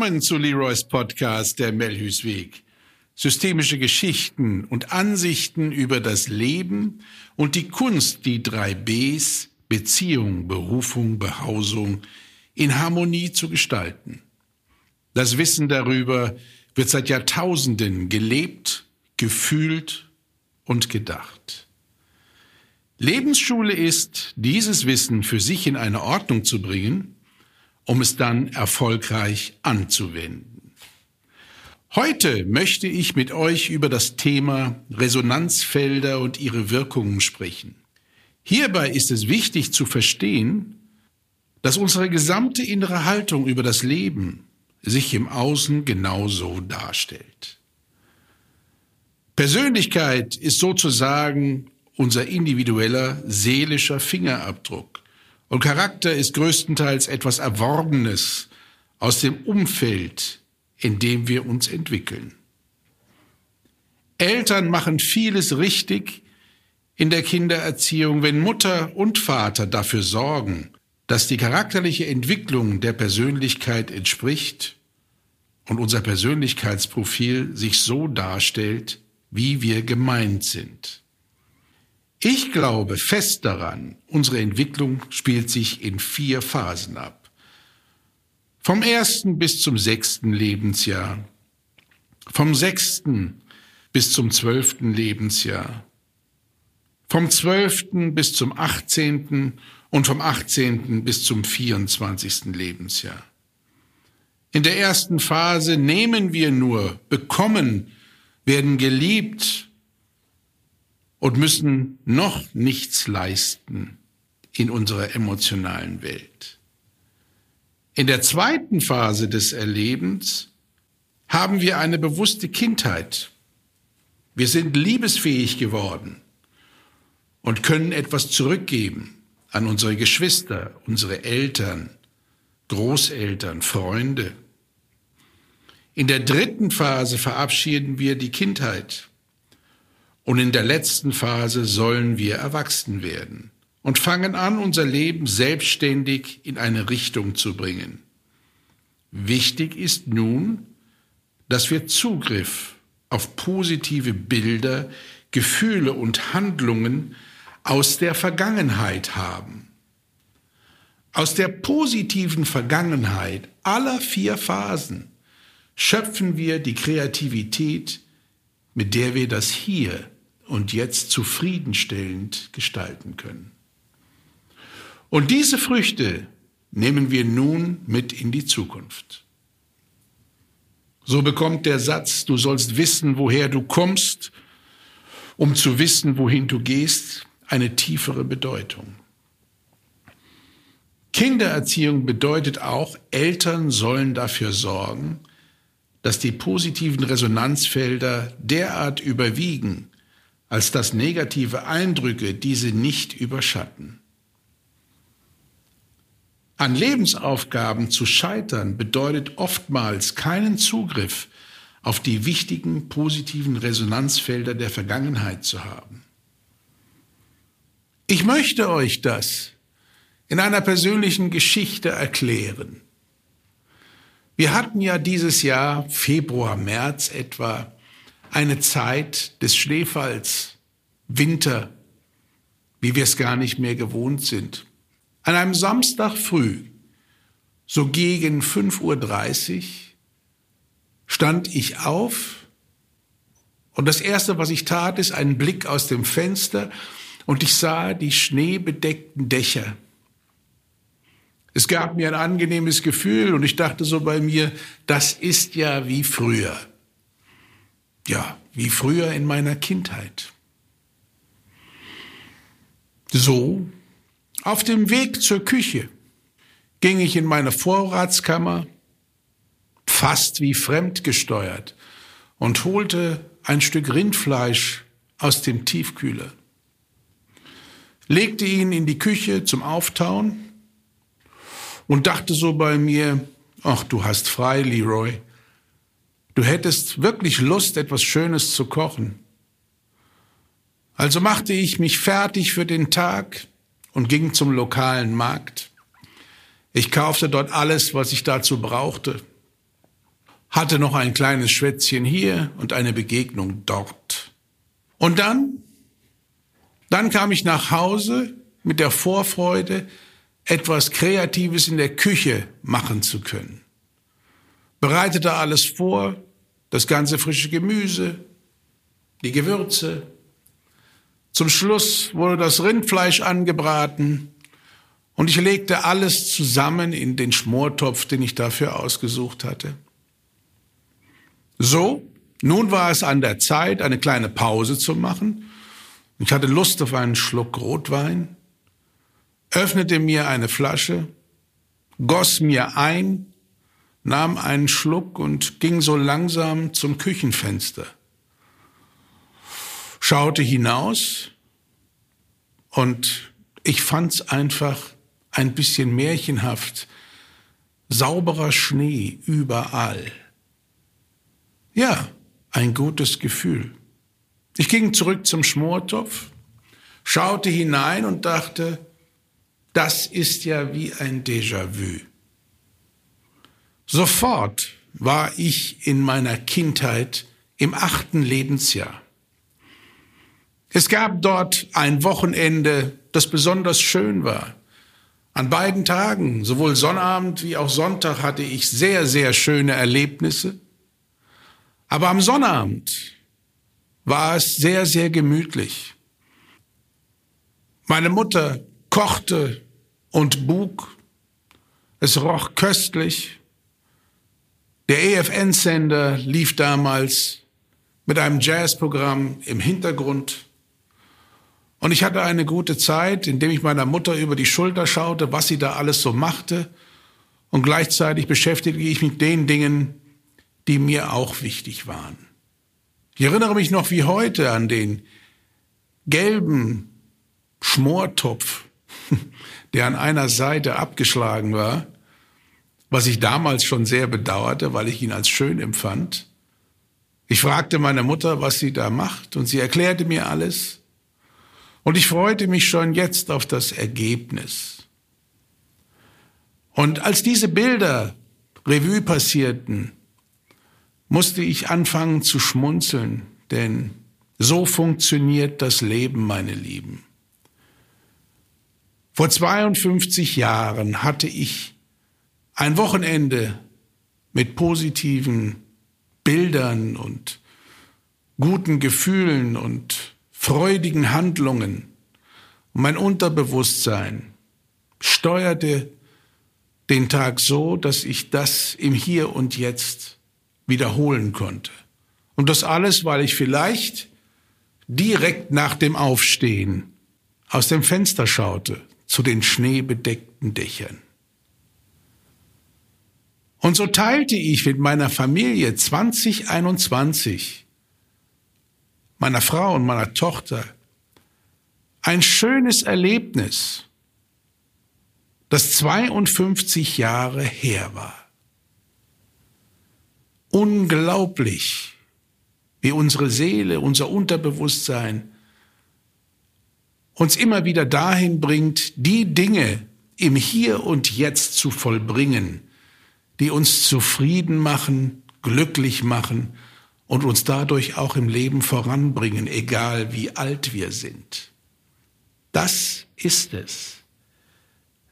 Willkommen zu Leroys Podcast Der Melhüsweg. Systemische Geschichten und Ansichten über das Leben und die Kunst, die drei Bs Beziehung, Berufung, Behausung in Harmonie zu gestalten. Das Wissen darüber wird seit Jahrtausenden gelebt, gefühlt und gedacht. Lebensschule ist, dieses Wissen für sich in eine Ordnung zu bringen um es dann erfolgreich anzuwenden. Heute möchte ich mit euch über das Thema Resonanzfelder und ihre Wirkungen sprechen. Hierbei ist es wichtig zu verstehen, dass unsere gesamte innere Haltung über das Leben sich im Außen genauso darstellt. Persönlichkeit ist sozusagen unser individueller seelischer Fingerabdruck. Und Charakter ist größtenteils etwas Erworbenes aus dem Umfeld, in dem wir uns entwickeln. Eltern machen vieles richtig in der Kindererziehung, wenn Mutter und Vater dafür sorgen, dass die charakterliche Entwicklung der Persönlichkeit entspricht und unser Persönlichkeitsprofil sich so darstellt, wie wir gemeint sind. Ich glaube fest daran, unsere Entwicklung spielt sich in vier Phasen ab. Vom ersten bis zum sechsten Lebensjahr, vom sechsten bis zum zwölften Lebensjahr, vom zwölften bis zum achtzehnten und vom achtzehnten bis zum vierundzwanzigsten Lebensjahr. In der ersten Phase nehmen wir nur, bekommen, werden geliebt, und müssen noch nichts leisten in unserer emotionalen Welt. In der zweiten Phase des Erlebens haben wir eine bewusste Kindheit. Wir sind liebesfähig geworden und können etwas zurückgeben an unsere Geschwister, unsere Eltern, Großeltern, Freunde. In der dritten Phase verabschieden wir die Kindheit und in der letzten Phase sollen wir erwachsen werden und fangen an, unser Leben selbstständig in eine Richtung zu bringen. Wichtig ist nun, dass wir Zugriff auf positive Bilder, Gefühle und Handlungen aus der Vergangenheit haben. Aus der positiven Vergangenheit aller vier Phasen schöpfen wir die Kreativität, mit der wir das Hier und Jetzt zufriedenstellend gestalten können. Und diese Früchte nehmen wir nun mit in die Zukunft. So bekommt der Satz, du sollst wissen, woher du kommst, um zu wissen, wohin du gehst, eine tiefere Bedeutung. Kindererziehung bedeutet auch, Eltern sollen dafür sorgen, dass die positiven Resonanzfelder derart überwiegen, als dass negative Eindrücke diese nicht überschatten. An Lebensaufgaben zu scheitern bedeutet oftmals keinen Zugriff auf die wichtigen positiven Resonanzfelder der Vergangenheit zu haben. Ich möchte euch das in einer persönlichen Geschichte erklären. Wir hatten ja dieses Jahr, Februar, März etwa, eine Zeit des Schneefalls, Winter, wie wir es gar nicht mehr gewohnt sind. An einem Samstag früh, so gegen 5.30 Uhr, stand ich auf und das Erste, was ich tat, ist einen Blick aus dem Fenster und ich sah die schneebedeckten Dächer es gab mir ein angenehmes Gefühl und ich dachte so bei mir, das ist ja wie früher. Ja, wie früher in meiner Kindheit. So, auf dem Weg zur Küche ging ich in meine Vorratskammer, fast wie fremdgesteuert, und holte ein Stück Rindfleisch aus dem Tiefkühler, legte ihn in die Küche zum Auftauen und dachte so bei mir, ach, du hast frei, Leroy. Du hättest wirklich Lust, etwas Schönes zu kochen. Also machte ich mich fertig für den Tag und ging zum lokalen Markt. Ich kaufte dort alles, was ich dazu brauchte. hatte noch ein kleines Schwätzchen hier und eine Begegnung dort. Und dann, dann kam ich nach Hause mit der Vorfreude, etwas Kreatives in der Küche machen zu können. Bereitete alles vor, das ganze frische Gemüse, die Gewürze. Zum Schluss wurde das Rindfleisch angebraten und ich legte alles zusammen in den Schmortopf, den ich dafür ausgesucht hatte. So, nun war es an der Zeit, eine kleine Pause zu machen. Ich hatte Lust auf einen Schluck Rotwein, öffnete mir eine Flasche, goss mir ein, nahm einen Schluck und ging so langsam zum Küchenfenster. Schaute hinaus und ich fand's einfach ein bisschen märchenhaft. Sauberer Schnee überall. Ja, ein gutes Gefühl. Ich ging zurück zum Schmortopf, schaute hinein und dachte, das ist ja wie ein Déjà-vu. Sofort war ich in meiner Kindheit im achten Lebensjahr. Es gab dort ein Wochenende, das besonders schön war. An beiden Tagen, sowohl Sonnabend wie auch Sonntag, hatte ich sehr, sehr schöne Erlebnisse. Aber am Sonnabend war es sehr, sehr gemütlich. Meine Mutter kochte und bug. Es roch köstlich. Der EFN-Sender lief damals mit einem Jazzprogramm im Hintergrund. Und ich hatte eine gute Zeit, indem ich meiner Mutter über die Schulter schaute, was sie da alles so machte. Und gleichzeitig beschäftigte ich mich mit den Dingen, die mir auch wichtig waren. Ich erinnere mich noch wie heute an den gelben Schmortopf, der an einer Seite abgeschlagen war, was ich damals schon sehr bedauerte, weil ich ihn als schön empfand. Ich fragte meine Mutter, was sie da macht, und sie erklärte mir alles. Und ich freute mich schon jetzt auf das Ergebnis. Und als diese Bilder Revue passierten, musste ich anfangen zu schmunzeln, denn so funktioniert das Leben, meine Lieben. Vor 52 Jahren hatte ich ein Wochenende mit positiven Bildern und guten Gefühlen und freudigen Handlungen. Mein Unterbewusstsein steuerte den Tag so, dass ich das im Hier und Jetzt wiederholen konnte. Und das alles, weil ich vielleicht direkt nach dem Aufstehen aus dem Fenster schaute zu den schneebedeckten Dächern. Und so teilte ich mit meiner Familie 2021, meiner Frau und meiner Tochter, ein schönes Erlebnis, das 52 Jahre her war unglaublich, wie unsere Seele, unser Unterbewusstsein uns immer wieder dahin bringt, die Dinge im Hier und Jetzt zu vollbringen, die uns zufrieden machen, glücklich machen und uns dadurch auch im Leben voranbringen, egal wie alt wir sind. Das ist es.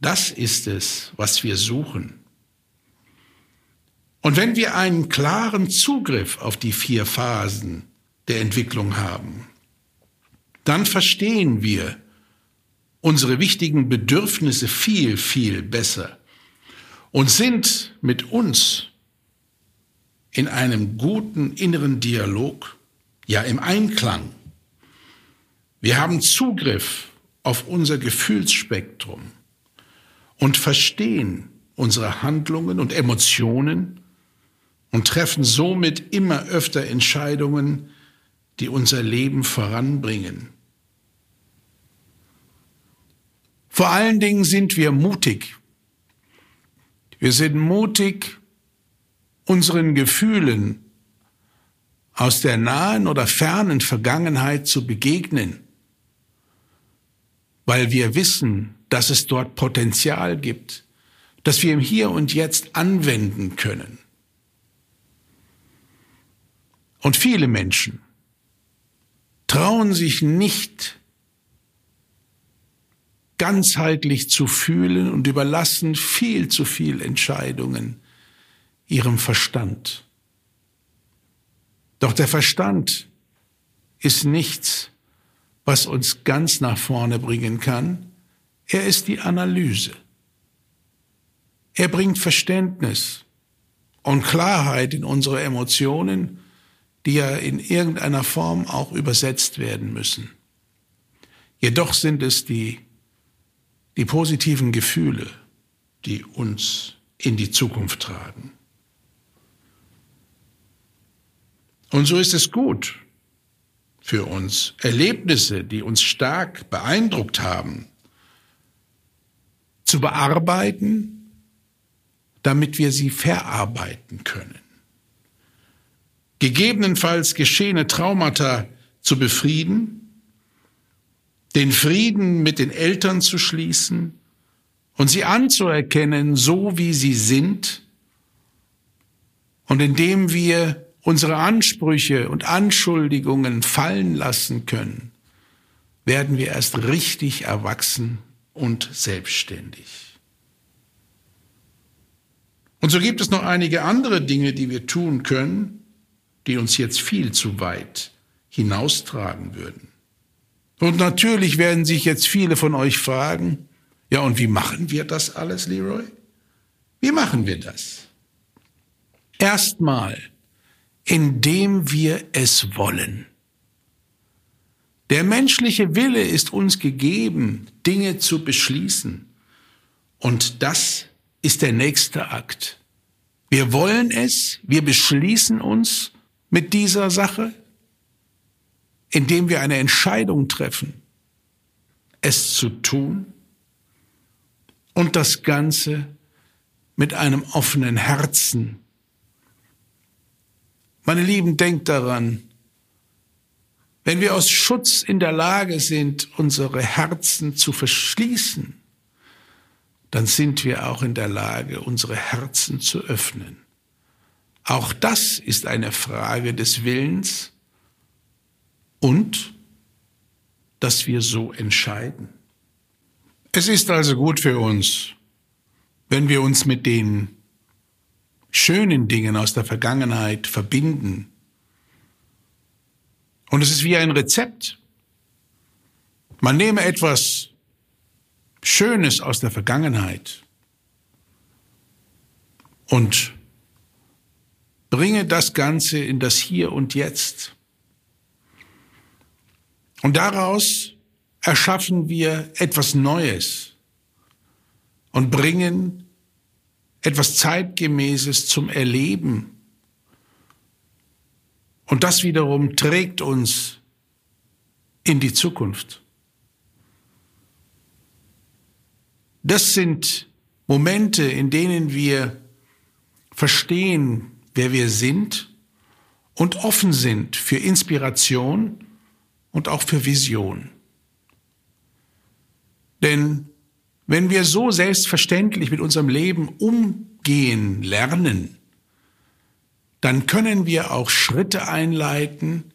Das ist es, was wir suchen. Und wenn wir einen klaren Zugriff auf die vier Phasen der Entwicklung haben, dann verstehen wir unsere wichtigen Bedürfnisse viel, viel besser und sind mit uns in einem guten inneren Dialog, ja im Einklang. Wir haben Zugriff auf unser Gefühlsspektrum und verstehen unsere Handlungen und Emotionen und treffen somit immer öfter Entscheidungen, die unser Leben voranbringen. Vor allen Dingen sind wir mutig. Wir sind mutig, unseren Gefühlen aus der nahen oder fernen Vergangenheit zu begegnen, weil wir wissen, dass es dort Potenzial gibt, das wir im Hier und Jetzt anwenden können. Und viele Menschen trauen sich nicht ganzheitlich zu fühlen und überlassen viel zu viel Entscheidungen ihrem Verstand. Doch der Verstand ist nichts, was uns ganz nach vorne bringen kann. Er ist die Analyse. Er bringt Verständnis und Klarheit in unsere Emotionen, die ja in irgendeiner Form auch übersetzt werden müssen. Jedoch sind es die die positiven Gefühle, die uns in die Zukunft tragen. Und so ist es gut für uns, Erlebnisse, die uns stark beeindruckt haben, zu bearbeiten, damit wir sie verarbeiten können. Gegebenenfalls geschehene Traumata zu befrieden den Frieden mit den Eltern zu schließen und sie anzuerkennen, so wie sie sind, und indem wir unsere Ansprüche und Anschuldigungen fallen lassen können, werden wir erst richtig erwachsen und selbstständig. Und so gibt es noch einige andere Dinge, die wir tun können, die uns jetzt viel zu weit hinaustragen würden. Und natürlich werden sich jetzt viele von euch fragen, ja, und wie machen wir das alles, Leroy? Wie machen wir das? Erstmal, indem wir es wollen. Der menschliche Wille ist uns gegeben, Dinge zu beschließen. Und das ist der nächste Akt. Wir wollen es, wir beschließen uns mit dieser Sache, indem wir eine Entscheidung treffen, es zu tun und das Ganze mit einem offenen Herzen. Meine Lieben, denkt daran, wenn wir aus Schutz in der Lage sind, unsere Herzen zu verschließen, dann sind wir auch in der Lage, unsere Herzen zu öffnen. Auch das ist eine Frage des Willens und dass wir so entscheiden. Es ist also gut für uns, wenn wir uns mit den schönen Dingen aus der Vergangenheit verbinden. Und es ist wie ein Rezept. Man nehme etwas Schönes aus der Vergangenheit und bringe das Ganze in das Hier und Jetzt. Und daraus erschaffen wir etwas Neues und bringen etwas Zeitgemäßes zum Erleben. Und das wiederum trägt uns in die Zukunft. Das sind Momente, in denen wir verstehen, wer wir sind und offen sind für Inspiration und auch für Vision. Denn wenn wir so selbstverständlich mit unserem Leben umgehen lernen, dann können wir auch Schritte einleiten,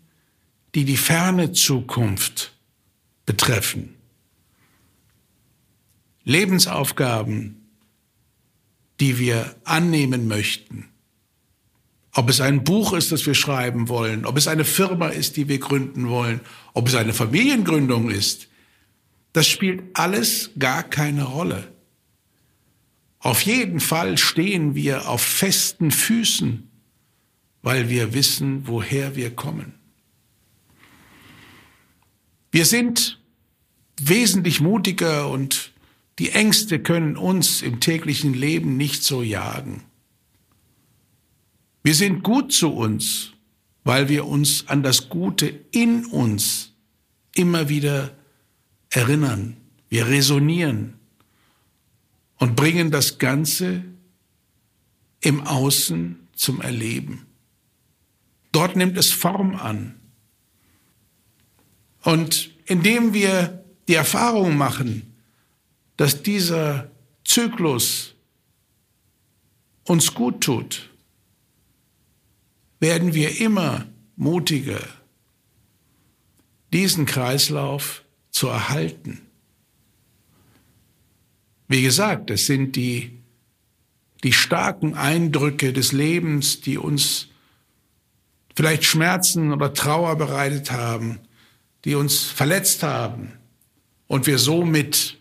die die ferne Zukunft betreffen. Lebensaufgaben, die wir annehmen möchten. Ob es ein Buch ist, das wir schreiben wollen, ob es eine Firma ist, die wir gründen wollen, ob es eine Familiengründung ist, das spielt alles gar keine Rolle. Auf jeden Fall stehen wir auf festen Füßen, weil wir wissen, woher wir kommen. Wir sind wesentlich mutiger und die Ängste können uns im täglichen Leben nicht so jagen. Wir sind gut zu uns, weil wir uns an das Gute in uns immer wieder erinnern. Wir resonieren und bringen das Ganze im Außen zum Erleben. Dort nimmt es Form an. Und indem wir die Erfahrung machen, dass dieser Zyklus uns gut tut, werden wir immer mutiger, diesen Kreislauf zu erhalten. Wie gesagt, es sind die, die starken Eindrücke des Lebens, die uns vielleicht Schmerzen oder Trauer bereitet haben, die uns verletzt haben und wir somit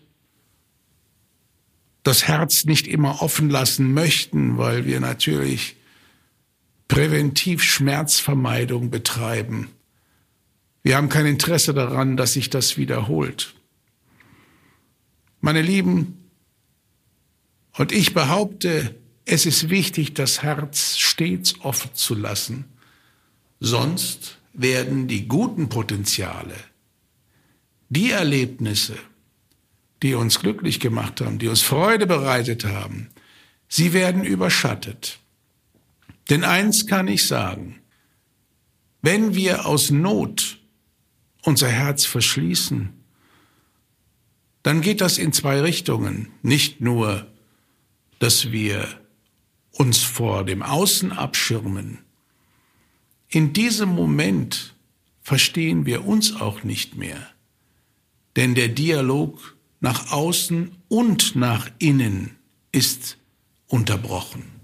das Herz nicht immer offen lassen möchten, weil wir natürlich präventiv Schmerzvermeidung betreiben. Wir haben kein Interesse daran, dass sich das wiederholt. Meine Lieben, und ich behaupte, es ist wichtig, das Herz stets offen zu lassen, sonst werden die guten Potenziale, die Erlebnisse, die uns glücklich gemacht haben, die uns Freude bereitet haben, sie werden überschattet. Denn eins kann ich sagen, wenn wir aus Not unser Herz verschließen, dann geht das in zwei Richtungen. Nicht nur dass wir uns vor dem Außen abschirmen. In diesem Moment verstehen wir uns auch nicht mehr, denn der Dialog nach außen und nach innen ist unterbrochen.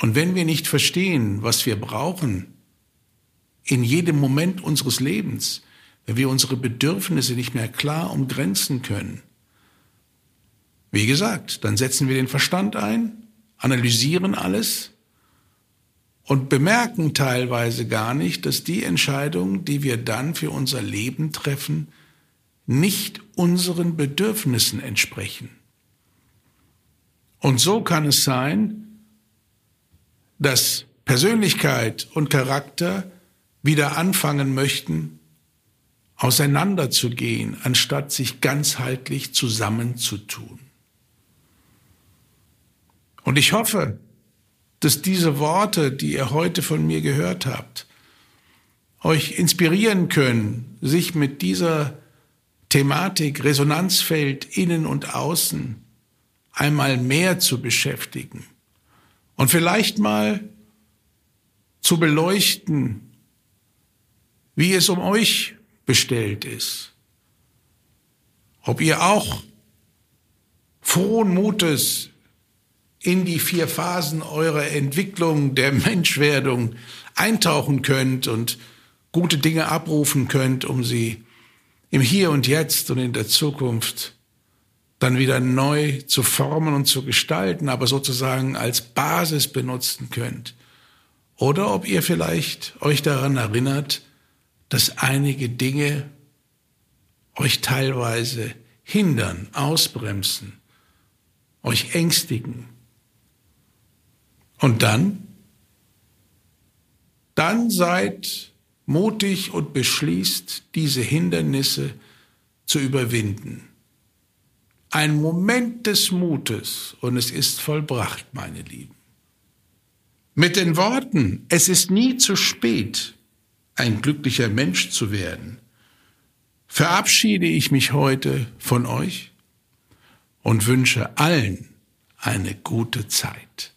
Und wenn wir nicht verstehen, was wir brauchen, in jedem Moment unseres Lebens, wenn wir unsere Bedürfnisse nicht mehr klar umgrenzen können, wie gesagt, dann setzen wir den Verstand ein, analysieren alles und bemerken teilweise gar nicht, dass die Entscheidungen, die wir dann für unser Leben treffen, nicht unseren Bedürfnissen entsprechen. Und so kann es sein, dass Persönlichkeit und Charakter wieder anfangen möchten, auseinanderzugehen, anstatt sich ganzheitlich zusammenzutun. Und ich hoffe, dass diese Worte, die ihr heute von mir gehört habt, euch inspirieren können, sich mit dieser Thematik Resonanzfeld innen und außen einmal mehr zu beschäftigen und vielleicht mal zu beleuchten, wie es um euch bestellt ist. Ob ihr auch frohen Mutes in die vier Phasen eurer Entwicklung, der Menschwerdung eintauchen könnt und gute Dinge abrufen könnt, um sie im Hier und Jetzt und in der Zukunft dann wieder neu zu formen und zu gestalten, aber sozusagen als Basis benutzen könnt. Oder ob ihr vielleicht euch daran erinnert, dass einige Dinge euch teilweise hindern, ausbremsen, euch ängstigen, und dann? Dann seid mutig und beschließt, diese Hindernisse zu überwinden. Ein Moment des Mutes und es ist vollbracht, meine Lieben. Mit den Worten, es ist nie zu spät, ein glücklicher Mensch zu werden, verabschiede ich mich heute von euch und wünsche allen eine gute Zeit.